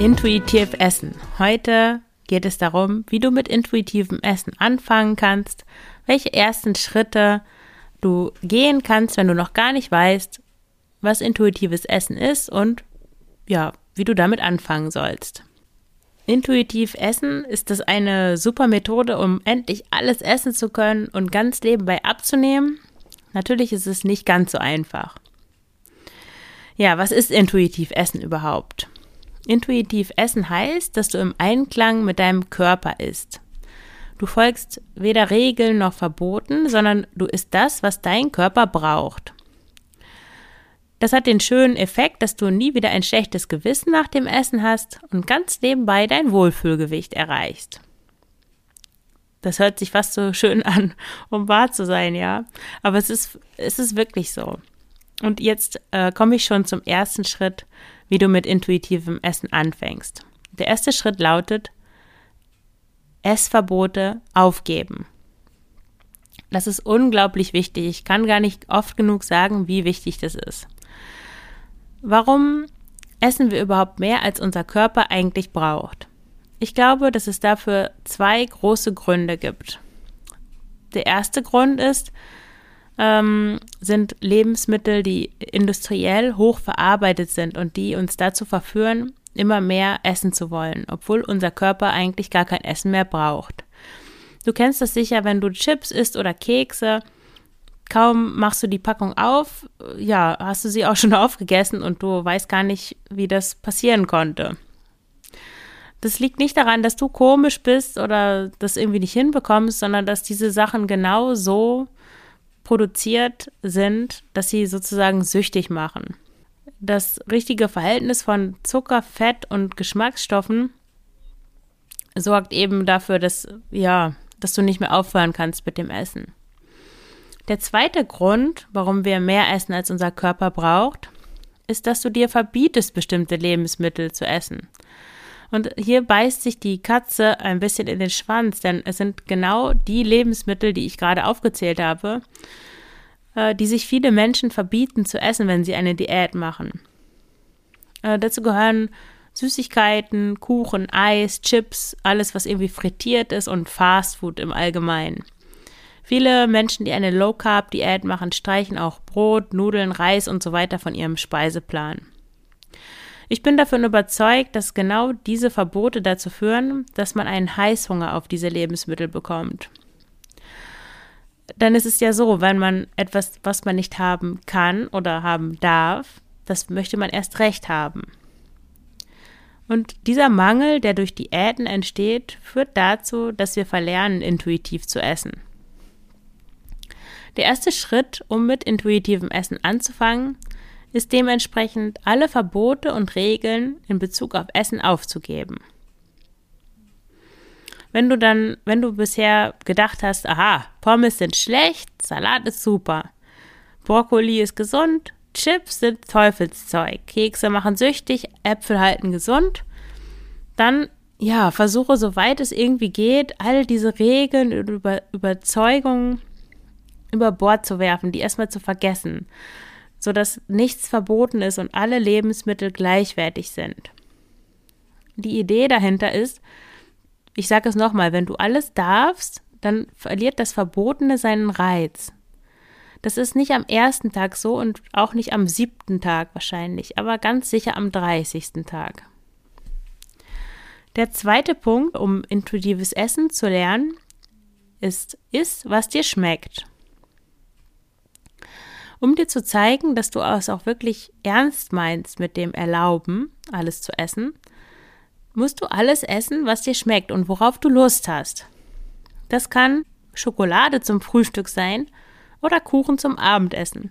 Intuitiv essen. Heute geht es darum, wie du mit intuitivem Essen anfangen kannst, welche ersten Schritte du gehen kannst, wenn du noch gar nicht weißt, was intuitives Essen ist und ja, wie du damit anfangen sollst. Intuitiv essen ist das eine super Methode, um endlich alles essen zu können und ganz nebenbei abzunehmen. Natürlich ist es nicht ganz so einfach. Ja, was ist intuitiv Essen überhaupt? Intuitiv essen heißt, dass du im Einklang mit deinem Körper isst. Du folgst weder Regeln noch Verboten, sondern du isst das, was dein Körper braucht. Das hat den schönen Effekt, dass du nie wieder ein schlechtes Gewissen nach dem Essen hast und ganz nebenbei dein Wohlfühlgewicht erreichst. Das hört sich fast so schön an, um wahr zu sein, ja. Aber es ist, es ist wirklich so. Und jetzt äh, komme ich schon zum ersten Schritt, wie du mit intuitivem Essen anfängst. Der erste Schritt lautet, Essverbote aufgeben. Das ist unglaublich wichtig. Ich kann gar nicht oft genug sagen, wie wichtig das ist. Warum essen wir überhaupt mehr, als unser Körper eigentlich braucht? Ich glaube, dass es dafür zwei große Gründe gibt. Der erste Grund ist, ähm, sind Lebensmittel, die industriell hoch verarbeitet sind und die uns dazu verführen, immer mehr essen zu wollen, obwohl unser Körper eigentlich gar kein Essen mehr braucht. Du kennst das sicher, wenn du Chips isst oder Kekse, kaum machst du die Packung auf, ja, hast du sie auch schon aufgegessen und du weißt gar nicht, wie das passieren konnte. Das liegt nicht daran, dass du komisch bist oder das irgendwie nicht hinbekommst, sondern dass diese Sachen genau so produziert sind, dass sie sozusagen süchtig machen. Das richtige Verhältnis von Zucker, Fett und Geschmacksstoffen sorgt eben dafür, dass, ja, dass du nicht mehr aufhören kannst mit dem Essen. Der zweite Grund, warum wir mehr essen, als unser Körper braucht, ist, dass du dir verbietest, bestimmte Lebensmittel zu essen. Und hier beißt sich die Katze ein bisschen in den Schwanz, denn es sind genau die Lebensmittel, die ich gerade aufgezählt habe, äh, die sich viele Menschen verbieten zu essen, wenn sie eine Diät machen. Äh, dazu gehören Süßigkeiten, Kuchen, Eis, Chips, alles, was irgendwie frittiert ist und Fastfood im Allgemeinen. Viele Menschen, die eine Low-Carb-Diät machen, streichen auch Brot, Nudeln, Reis und so weiter von ihrem Speiseplan. Ich bin davon überzeugt, dass genau diese Verbote dazu führen, dass man einen Heißhunger auf diese Lebensmittel bekommt. Denn es ist ja so, wenn man etwas, was man nicht haben kann oder haben darf, das möchte man erst recht haben. Und dieser Mangel, der durch Diäten entsteht, führt dazu, dass wir verlernen, intuitiv zu essen. Der erste Schritt, um mit intuitivem Essen anzufangen, ist dementsprechend alle Verbote und Regeln in Bezug auf Essen aufzugeben. Wenn du dann, wenn du bisher gedacht hast, aha, Pommes sind schlecht, Salat ist super, Brokkoli ist gesund, Chips sind Teufelszeug, Kekse machen süchtig, Äpfel halten gesund, dann ja, versuche soweit es irgendwie geht, all diese Regeln und Über Überzeugungen über Bord zu werfen, die erstmal zu vergessen sodass nichts verboten ist und alle Lebensmittel gleichwertig sind. Die Idee dahinter ist, ich sage es nochmal, wenn du alles darfst, dann verliert das Verbotene seinen Reiz. Das ist nicht am ersten Tag so und auch nicht am siebten Tag wahrscheinlich, aber ganz sicher am dreißigsten Tag. Der zweite Punkt, um intuitives Essen zu lernen, ist, iss, was dir schmeckt. Um dir zu zeigen, dass du es auch wirklich ernst meinst mit dem Erlauben, alles zu essen, musst du alles essen, was dir schmeckt und worauf du Lust hast. Das kann Schokolade zum Frühstück sein oder Kuchen zum Abendessen.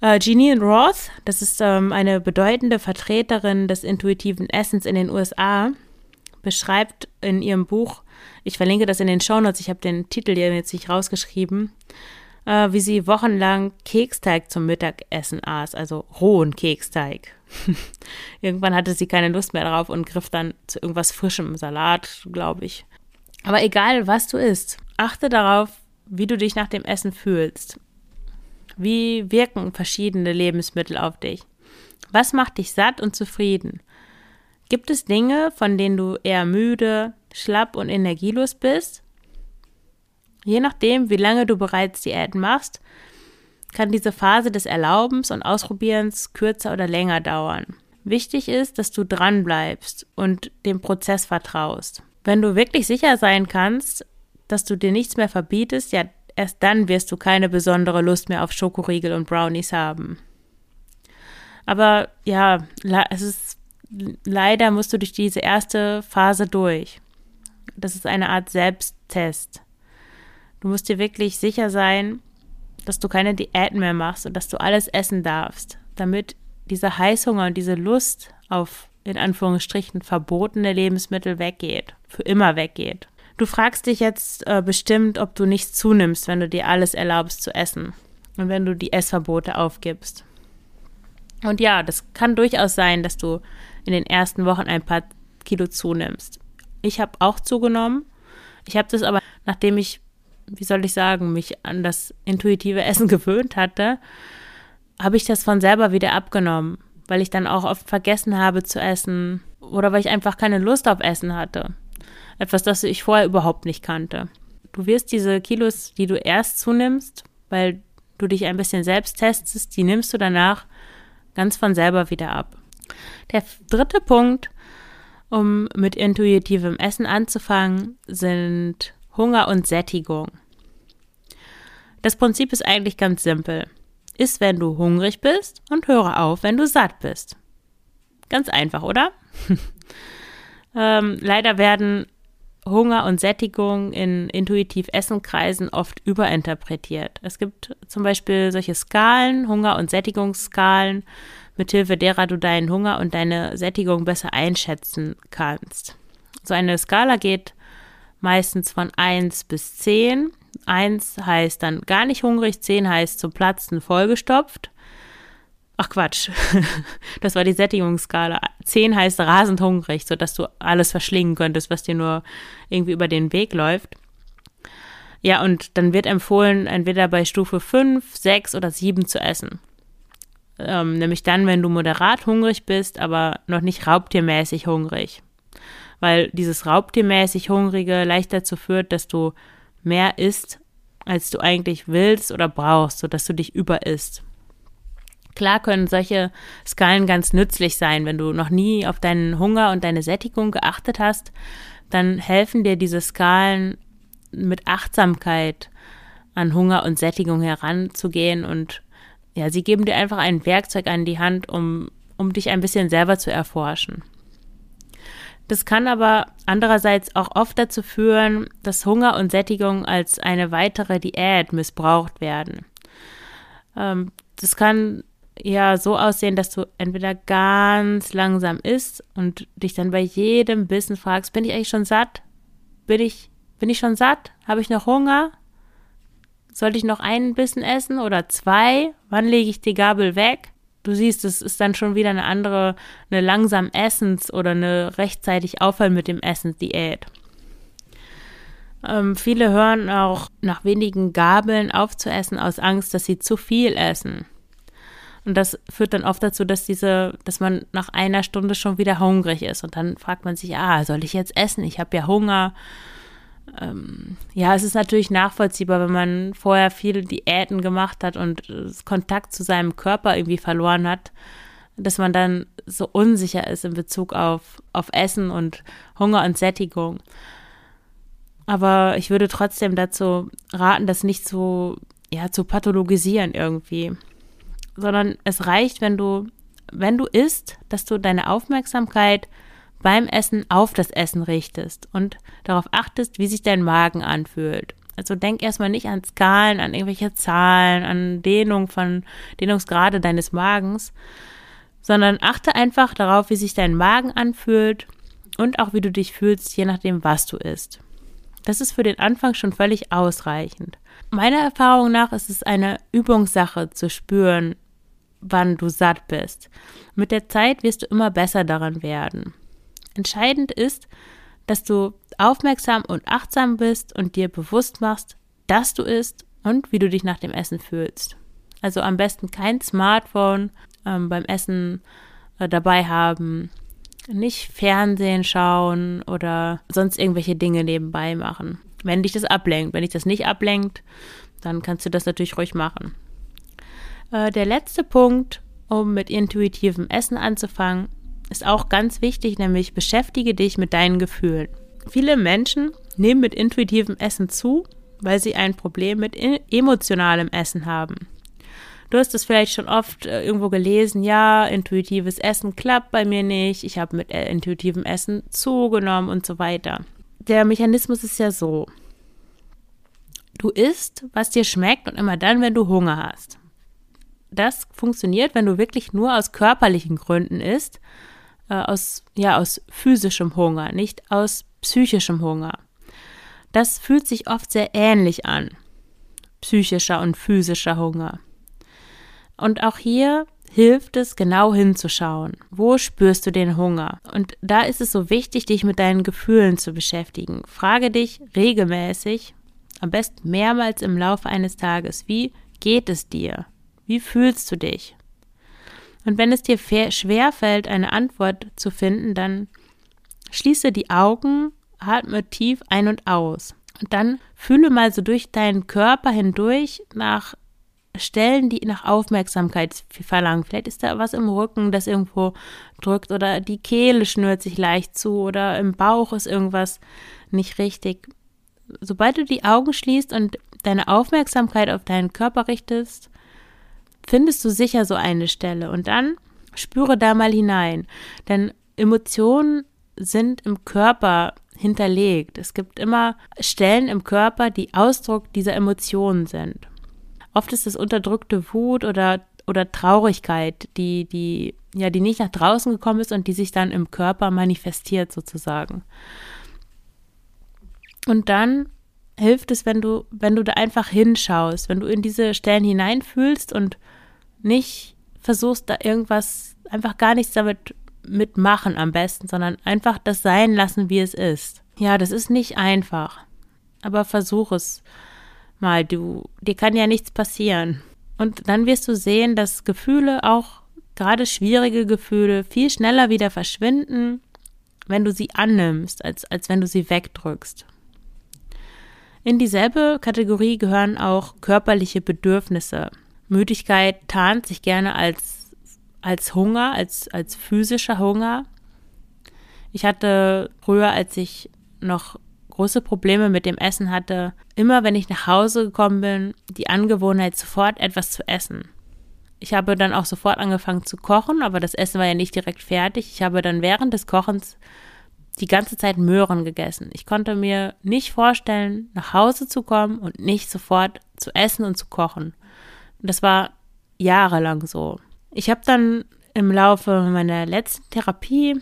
Äh, Jeanine Roth, das ist ähm, eine bedeutende Vertreterin des intuitiven Essens in den USA, beschreibt in ihrem Buch, ich verlinke das in den Shownotes, ich habe den Titel hier jetzt nicht rausgeschrieben, äh, wie sie wochenlang Keksteig zum Mittagessen aß, also rohen Keksteig. Irgendwann hatte sie keine Lust mehr drauf und griff dann zu irgendwas frischem Salat, glaube ich. Aber egal, was du isst, achte darauf, wie du dich nach dem Essen fühlst. Wie wirken verschiedene Lebensmittel auf dich? Was macht dich satt und zufrieden? Gibt es Dinge, von denen du eher müde, schlapp und energielos bist? Je nachdem, wie lange du bereits Diäten machst, kann diese Phase des Erlaubens und Ausprobierens kürzer oder länger dauern. Wichtig ist, dass du dran bleibst und dem Prozess vertraust. Wenn du wirklich sicher sein kannst, dass du dir nichts mehr verbietest, ja, erst dann wirst du keine besondere Lust mehr auf Schokoriegel und Brownies haben. Aber ja, es ist leider musst du durch diese erste Phase durch. Das ist eine Art Selbsttest. Du musst dir wirklich sicher sein, dass du keine Diäten mehr machst und dass du alles essen darfst, damit dieser Heißhunger und diese Lust auf in Anführungsstrichen verbotene Lebensmittel weggeht, für immer weggeht. Du fragst dich jetzt äh, bestimmt, ob du nichts zunimmst, wenn du dir alles erlaubst zu essen und wenn du die Essverbote aufgibst. Und ja, das kann durchaus sein, dass du in den ersten Wochen ein paar Kilo zunimmst. Ich habe auch zugenommen. Ich habe das aber, nachdem ich wie soll ich sagen, mich an das intuitive Essen gewöhnt hatte, habe ich das von selber wieder abgenommen, weil ich dann auch oft vergessen habe zu essen oder weil ich einfach keine Lust auf Essen hatte. Etwas, das ich vorher überhaupt nicht kannte. Du wirst diese Kilos, die du erst zunimmst, weil du dich ein bisschen selbst testest, die nimmst du danach ganz von selber wieder ab. Der dritte Punkt, um mit intuitivem Essen anzufangen, sind Hunger und Sättigung. Das Prinzip ist eigentlich ganz simpel. Iss, wenn du hungrig bist und höre auf, wenn du satt bist. Ganz einfach, oder? ähm, leider werden Hunger und Sättigung in intuitiv Essenkreisen oft überinterpretiert. Es gibt zum Beispiel solche Skalen, Hunger- und Sättigungsskalen, mithilfe derer du deinen Hunger und deine Sättigung besser einschätzen kannst. So eine Skala geht meistens von 1 bis 10 Eins heißt dann gar nicht hungrig, zehn heißt zum Platzen vollgestopft. Ach Quatsch, das war die Sättigungsskala. Zehn heißt rasend hungrig, sodass du alles verschlingen könntest, was dir nur irgendwie über den Weg läuft. Ja, und dann wird empfohlen, entweder bei Stufe 5, 6 oder 7 zu essen. Ähm, nämlich dann, wenn du moderat hungrig bist, aber noch nicht raubtiermäßig hungrig. Weil dieses raubtiermäßig Hungrige leicht dazu führt, dass du mehr isst, als du eigentlich willst oder brauchst, sodass du dich überisst. Klar können solche Skalen ganz nützlich sein, wenn du noch nie auf deinen Hunger und deine Sättigung geachtet hast, dann helfen dir diese Skalen mit Achtsamkeit an Hunger und Sättigung heranzugehen und ja, sie geben dir einfach ein Werkzeug an die Hand, um, um dich ein bisschen selber zu erforschen. Das kann aber andererseits auch oft dazu führen, dass Hunger und Sättigung als eine weitere Diät missbraucht werden. Ähm, das kann ja so aussehen, dass du entweder ganz langsam isst und dich dann bei jedem Bissen fragst, bin ich eigentlich schon satt? Bin ich, bin ich schon satt? Habe ich noch Hunger? Sollte ich noch einen Bissen essen oder zwei? Wann lege ich die Gabel weg? Du siehst, es ist dann schon wieder eine andere, eine langsam Essens- oder eine rechtzeitig Aufhören mit dem Essensdiät. Ähm, viele hören auch nach wenigen Gabeln auf zu essen aus Angst, dass sie zu viel essen. Und das führt dann oft dazu, dass diese, dass man nach einer Stunde schon wieder hungrig ist. Und dann fragt man sich, ah, soll ich jetzt essen? Ich habe ja Hunger ähm, ja, es ist natürlich nachvollziehbar, wenn man vorher viele Diäten gemacht hat und Kontakt zu seinem Körper irgendwie verloren hat, dass man dann so unsicher ist in Bezug auf, auf Essen und Hunger und Sättigung. Aber ich würde trotzdem dazu raten, das nicht so, ja, zu pathologisieren irgendwie. Sondern es reicht, wenn du, wenn du isst, dass du deine Aufmerksamkeit beim Essen auf das Essen richtest und darauf achtest, wie sich dein Magen anfühlt. Also denk erstmal nicht an Skalen, an irgendwelche Zahlen, an Dehnung von Dehnungsgrade deines Magens, sondern achte einfach darauf, wie sich dein Magen anfühlt und auch wie du dich fühlst, je nachdem, was du isst. Das ist für den Anfang schon völlig ausreichend. Meiner Erfahrung nach ist es eine Übungssache zu spüren, wann du satt bist. Mit der Zeit wirst du immer besser daran werden. Entscheidend ist, dass du aufmerksam und achtsam bist und dir bewusst machst, dass du isst und wie du dich nach dem Essen fühlst. Also am besten kein Smartphone ähm, beim Essen äh, dabei haben, nicht Fernsehen schauen oder sonst irgendwelche Dinge nebenbei machen. Wenn dich das ablenkt. Wenn dich das nicht ablenkt, dann kannst du das natürlich ruhig machen. Äh, der letzte Punkt, um mit intuitivem Essen anzufangen, ist auch ganz wichtig, nämlich beschäftige dich mit deinen Gefühlen. Viele Menschen nehmen mit intuitivem Essen zu, weil sie ein Problem mit emotionalem Essen haben. Du hast es vielleicht schon oft äh, irgendwo gelesen, ja, intuitives Essen klappt bei mir nicht, ich habe mit äh, intuitivem Essen zugenommen und so weiter. Der Mechanismus ist ja so. Du isst, was dir schmeckt und immer dann, wenn du Hunger hast. Das funktioniert, wenn du wirklich nur aus körperlichen Gründen isst, äh, aus, ja, aus physischem Hunger, nicht aus psychischem Hunger. Das fühlt sich oft sehr ähnlich an. Psychischer und physischer Hunger. Und auch hier hilft es, genau hinzuschauen. Wo spürst du den Hunger? Und da ist es so wichtig, dich mit deinen Gefühlen zu beschäftigen. Frage dich regelmäßig, am besten mehrmals im Laufe eines Tages, wie geht es dir? Wie fühlst du dich? Und wenn es dir schwer fällt, eine Antwort zu finden, dann schließe die Augen, atme tief ein und aus. Und dann fühle mal so durch deinen Körper hindurch nach Stellen, die nach Aufmerksamkeit verlangen. Vielleicht ist da was im Rücken, das irgendwo drückt oder die Kehle schnürt sich leicht zu oder im Bauch ist irgendwas nicht richtig. Sobald du die Augen schließt und deine Aufmerksamkeit auf deinen Körper richtest, findest du sicher so eine Stelle und dann spüre da mal hinein. Denn Emotionen sind im Körper hinterlegt. Es gibt immer Stellen im Körper, die Ausdruck dieser Emotionen sind. Oft ist es unterdrückte Wut oder, oder Traurigkeit, die, die, ja, die nicht nach draußen gekommen ist und die sich dann im Körper manifestiert sozusagen. Und dann hilft es, wenn du, wenn du da einfach hinschaust, wenn du in diese Stellen hineinfühlst und nicht versuchst, da irgendwas, einfach gar nichts damit mitmachen am besten, sondern einfach das sein lassen, wie es ist. Ja, das ist nicht einfach, aber versuch es mal, du, dir kann ja nichts passieren. Und dann wirst du sehen, dass Gefühle, auch gerade schwierige Gefühle, viel schneller wieder verschwinden, wenn du sie annimmst, als, als wenn du sie wegdrückst. In dieselbe Kategorie gehören auch körperliche Bedürfnisse. Müdigkeit tarnt sich gerne als, als Hunger, als, als physischer Hunger. Ich hatte früher, als ich noch große Probleme mit dem Essen hatte, immer wenn ich nach Hause gekommen bin, die Angewohnheit, sofort etwas zu essen. Ich habe dann auch sofort angefangen zu kochen, aber das Essen war ja nicht direkt fertig. Ich habe dann während des Kochens die ganze Zeit Möhren gegessen. Ich konnte mir nicht vorstellen, nach Hause zu kommen und nicht sofort zu essen und zu kochen. Und das war jahrelang so. Ich habe dann im Laufe meiner letzten Therapie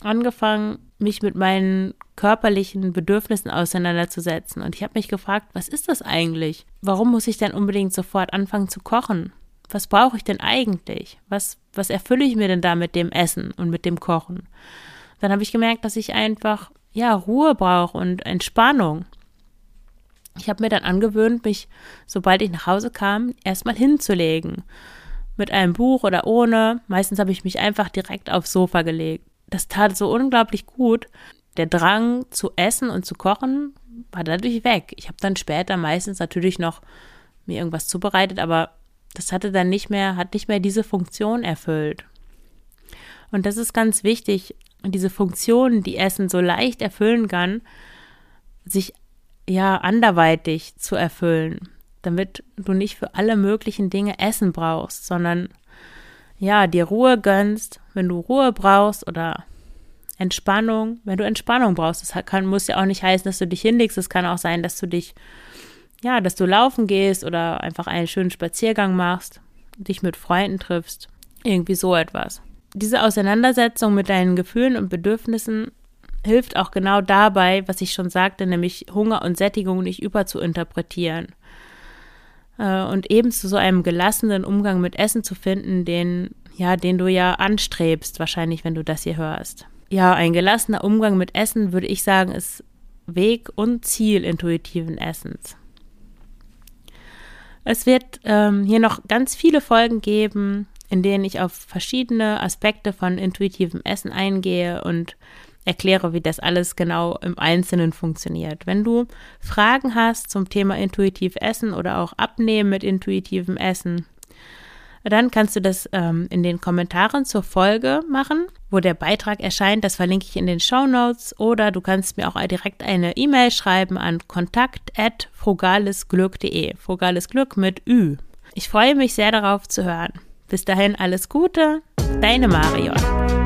angefangen, mich mit meinen körperlichen Bedürfnissen auseinanderzusetzen. Und ich habe mich gefragt, was ist das eigentlich? Warum muss ich denn unbedingt sofort anfangen zu kochen? Was brauche ich denn eigentlich? Was, was erfülle ich mir denn da mit dem Essen und mit dem Kochen? Dann habe ich gemerkt, dass ich einfach, ja, Ruhe brauche und Entspannung. Ich habe mir dann angewöhnt, mich, sobald ich nach Hause kam, erstmal hinzulegen. Mit einem Buch oder ohne. Meistens habe ich mich einfach direkt aufs Sofa gelegt das tat so unglaublich gut. Der Drang zu essen und zu kochen war dadurch weg. Ich habe dann später meistens natürlich noch mir irgendwas zubereitet, aber das hatte dann nicht mehr, hat nicht mehr diese Funktion erfüllt. Und das ist ganz wichtig, diese Funktion, die Essen so leicht erfüllen kann, sich ja anderweitig zu erfüllen, damit du nicht für alle möglichen Dinge Essen brauchst, sondern ja, dir Ruhe gönnst, wenn du Ruhe brauchst oder Entspannung, wenn du Entspannung brauchst. Das kann, muss ja auch nicht heißen, dass du dich hinlegst. Es kann auch sein, dass du dich, ja, dass du laufen gehst oder einfach einen schönen Spaziergang machst, dich mit Freunden triffst. Irgendwie so etwas. Diese Auseinandersetzung mit deinen Gefühlen und Bedürfnissen hilft auch genau dabei, was ich schon sagte, nämlich Hunger und Sättigung nicht überzuinterpretieren. Äh, und eben zu so einem gelassenen Umgang mit Essen zu finden, den, ja, den du ja anstrebst, wahrscheinlich, wenn du das hier hörst. Ja, ein gelassener Umgang mit Essen, würde ich sagen, ist Weg und Ziel intuitiven Essens. Es wird ähm, hier noch ganz viele Folgen geben, in denen ich auf verschiedene Aspekte von intuitivem Essen eingehe und erkläre, wie das alles genau im Einzelnen funktioniert. Wenn du Fragen hast zum Thema intuitiv Essen oder auch Abnehmen mit intuitivem Essen, dann kannst du das ähm, in den Kommentaren zur Folge machen, wo der Beitrag erscheint. Das verlinke ich in den Show Notes. Oder du kannst mir auch direkt eine E-Mail schreiben an kontakt.frugalesglück.de. Frugales Glück mit Ü. Ich freue mich sehr darauf zu hören. Bis dahin alles Gute, deine Marion.